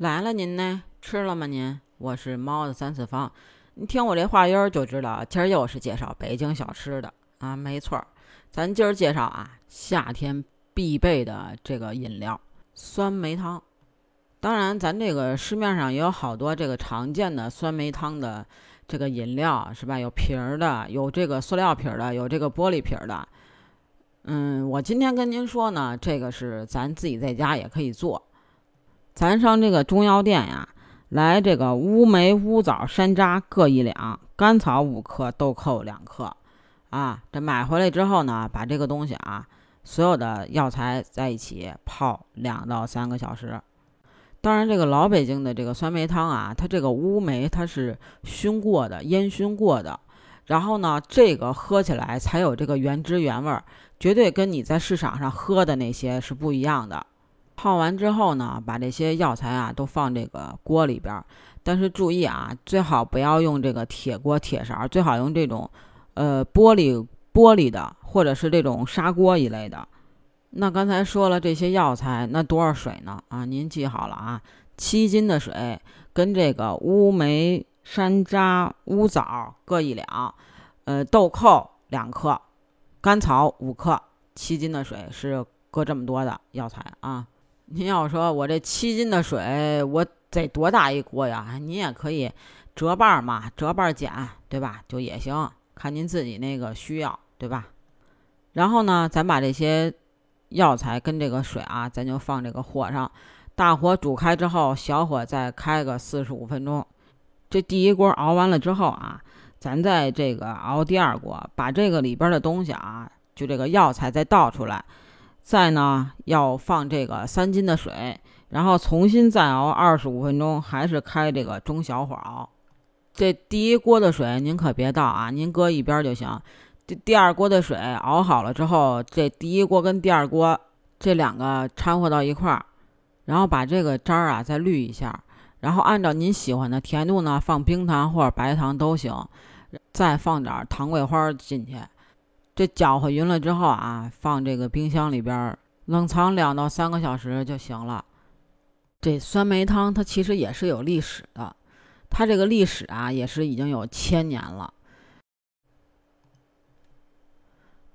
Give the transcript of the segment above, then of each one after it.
来了，您呢？吃了吗？您？我是猫的三次方，你听我这话音儿就知道，今儿又是介绍北京小吃的啊，没错，咱今儿介绍啊，夏天必备的这个饮料酸梅汤。当然，咱这个市面上也有好多这个常见的酸梅汤的这个饮料，是吧？有瓶儿的，有这个塑料瓶儿的，有这个玻璃瓶儿的。嗯，我今天跟您说呢，这个是咱自己在家也可以做。咱上这个中药店呀，来这个乌梅、乌枣、山楂各一两，甘草五克，豆蔻两克。啊，这买回来之后呢，把这个东西啊，所有的药材在一起泡两到三个小时。当然，这个老北京的这个酸梅汤啊，它这个乌梅它是熏过的、烟熏过的，然后呢，这个喝起来才有这个原汁原味儿，绝对跟你在市场上喝的那些是不一样的。泡完之后呢，把这些药材啊都放这个锅里边，但是注意啊，最好不要用这个铁锅铁勺，最好用这种，呃，玻璃玻璃的或者是这种砂锅一类的。那刚才说了这些药材，那多少水呢？啊，您记好了啊，七斤的水跟这个乌梅、山楂、乌枣各一两，呃，豆蔻两克，甘草五克，七斤的水是搁这么多的药材啊。您要说我这七斤的水，我得多大一锅呀？您也可以折半嘛，折半减，对吧？就也行，看您自己那个需要，对吧？然后呢，咱把这些药材跟这个水啊，咱就放这个火上，大火煮开之后，小火再开个四十五分钟。这第一锅熬完了之后啊，咱再这个熬第二锅，把这个里边的东西啊，就这个药材再倒出来。再呢，要放这个三斤的水，然后重新再熬二十五分钟，还是开这个中小火熬。这第一锅的水您可别倒啊，您搁一边就行。这第二锅的水熬好了之后，这第一锅跟第二锅这两个掺和到一块儿，然后把这个渣儿啊再滤一下，然后按照您喜欢的甜度呢，放冰糖或者白糖都行，再放点糖桂花进去。这搅和匀了之后啊，放这个冰箱里边冷藏两到三个小时就行了。这酸梅汤它其实也是有历史的，它这个历史啊也是已经有千年了。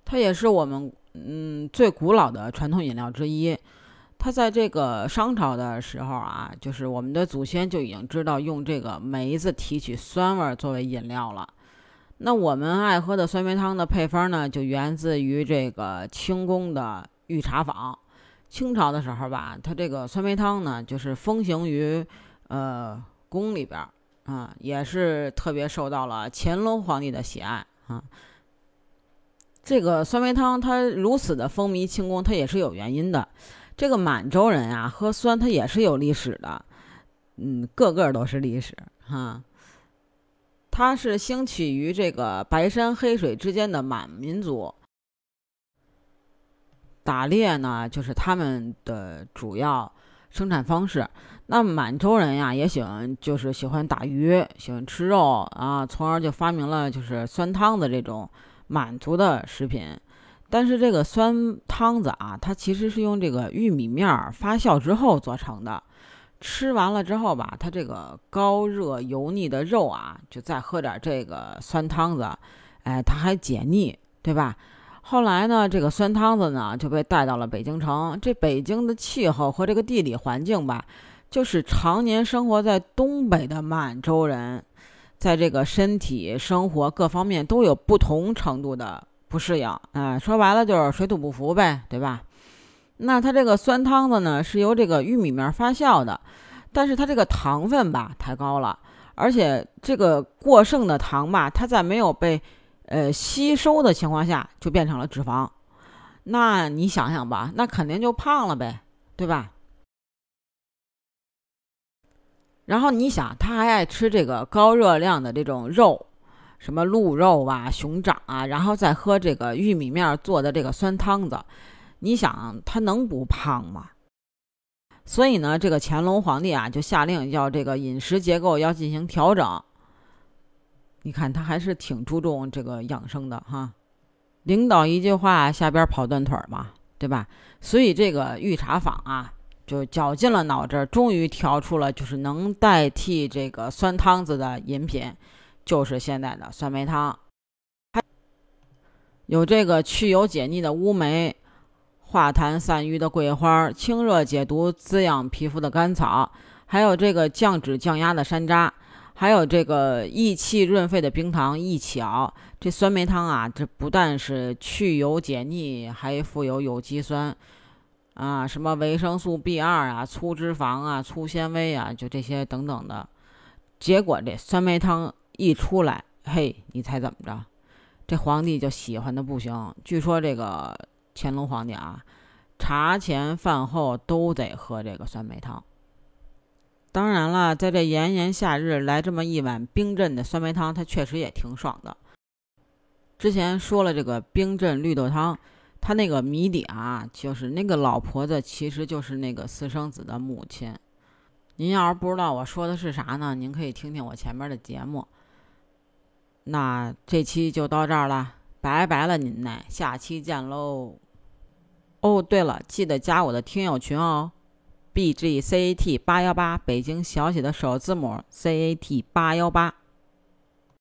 它也是我们嗯最古老的传统饮料之一。它在这个商朝的时候啊，就是我们的祖先就已经知道用这个梅子提取酸味作为饮料了。那我们爱喝的酸梅汤的配方呢，就源自于这个清宫的御茶坊。清朝的时候吧，它这个酸梅汤呢，就是风行于呃宫里边啊，也是特别受到了乾隆皇帝的喜爱啊。这个酸梅汤它如此的风靡清宫，它也是有原因的。这个满洲人啊，喝酸它也是有历史的，嗯，个个都是历史哈。它是兴起于这个白山黑水之间的满民族，打猎呢就是他们的主要生产方式。那满洲人呀也喜欢，就是喜欢打鱼，喜欢吃肉啊，从而就发明了就是酸汤子这种满族的食品。但是这个酸汤子啊，它其实是用这个玉米面发酵之后做成的。吃完了之后吧，它这个高热油腻的肉啊，就再喝点这个酸汤子，哎，它还解腻，对吧？后来呢，这个酸汤子呢就被带到了北京城。这北京的气候和这个地理环境吧，就是常年生活在东北的满洲人，在这个身体、生活各方面都有不同程度的不适应。哎，说白了就是水土不服呗，对吧？那它这个酸汤子呢，是由这个玉米面发酵的，但是它这个糖分吧太高了，而且这个过剩的糖吧，它在没有被呃吸收的情况下，就变成了脂肪。那你想想吧，那肯定就胖了呗，对吧？然后你想，他还爱吃这个高热量的这种肉，什么鹿肉啊、熊掌啊，然后再喝这个玉米面做的这个酸汤子。你想他能不胖吗？所以呢，这个乾隆皇帝啊，就下令要这个饮食结构要进行调整。你看他还是挺注重这个养生的哈。领导一句话，下边跑断腿嘛，对吧？所以这个御茶坊啊，就绞尽了脑汁，终于调出了就是能代替这个酸汤子的饮品，就是现在的酸梅汤。有这个去油解腻的乌梅，化痰散瘀的桂花，清热解毒、滋养皮肤的甘草，还有这个降脂降压的山楂，还有这个益气润肺的冰糖一起熬。这酸梅汤啊，这不但是去油解腻，还富有有机酸。啊，什么维生素 B 二啊，粗脂肪啊，粗纤维啊，就这些等等的。结果这酸梅汤一出来，嘿，你猜怎么着？这皇帝就喜欢的不行。据说这个乾隆皇帝啊，茶前饭后都得喝这个酸梅汤。当然了，在这炎炎夏日来这么一碗冰镇的酸梅汤，它确实也挺爽的。之前说了这个冰镇绿豆汤。它那个谜底啊，就是那个老婆子其实就是那个私生子的母亲。您要是不知道我说的是啥呢，您可以听听我前面的节目。那这期就到这儿了，拜拜了您呢，下期见喽。哦，对了，记得加我的听友群哦，B G C A T 八幺八，北京小写的首字母 C A T 八幺八。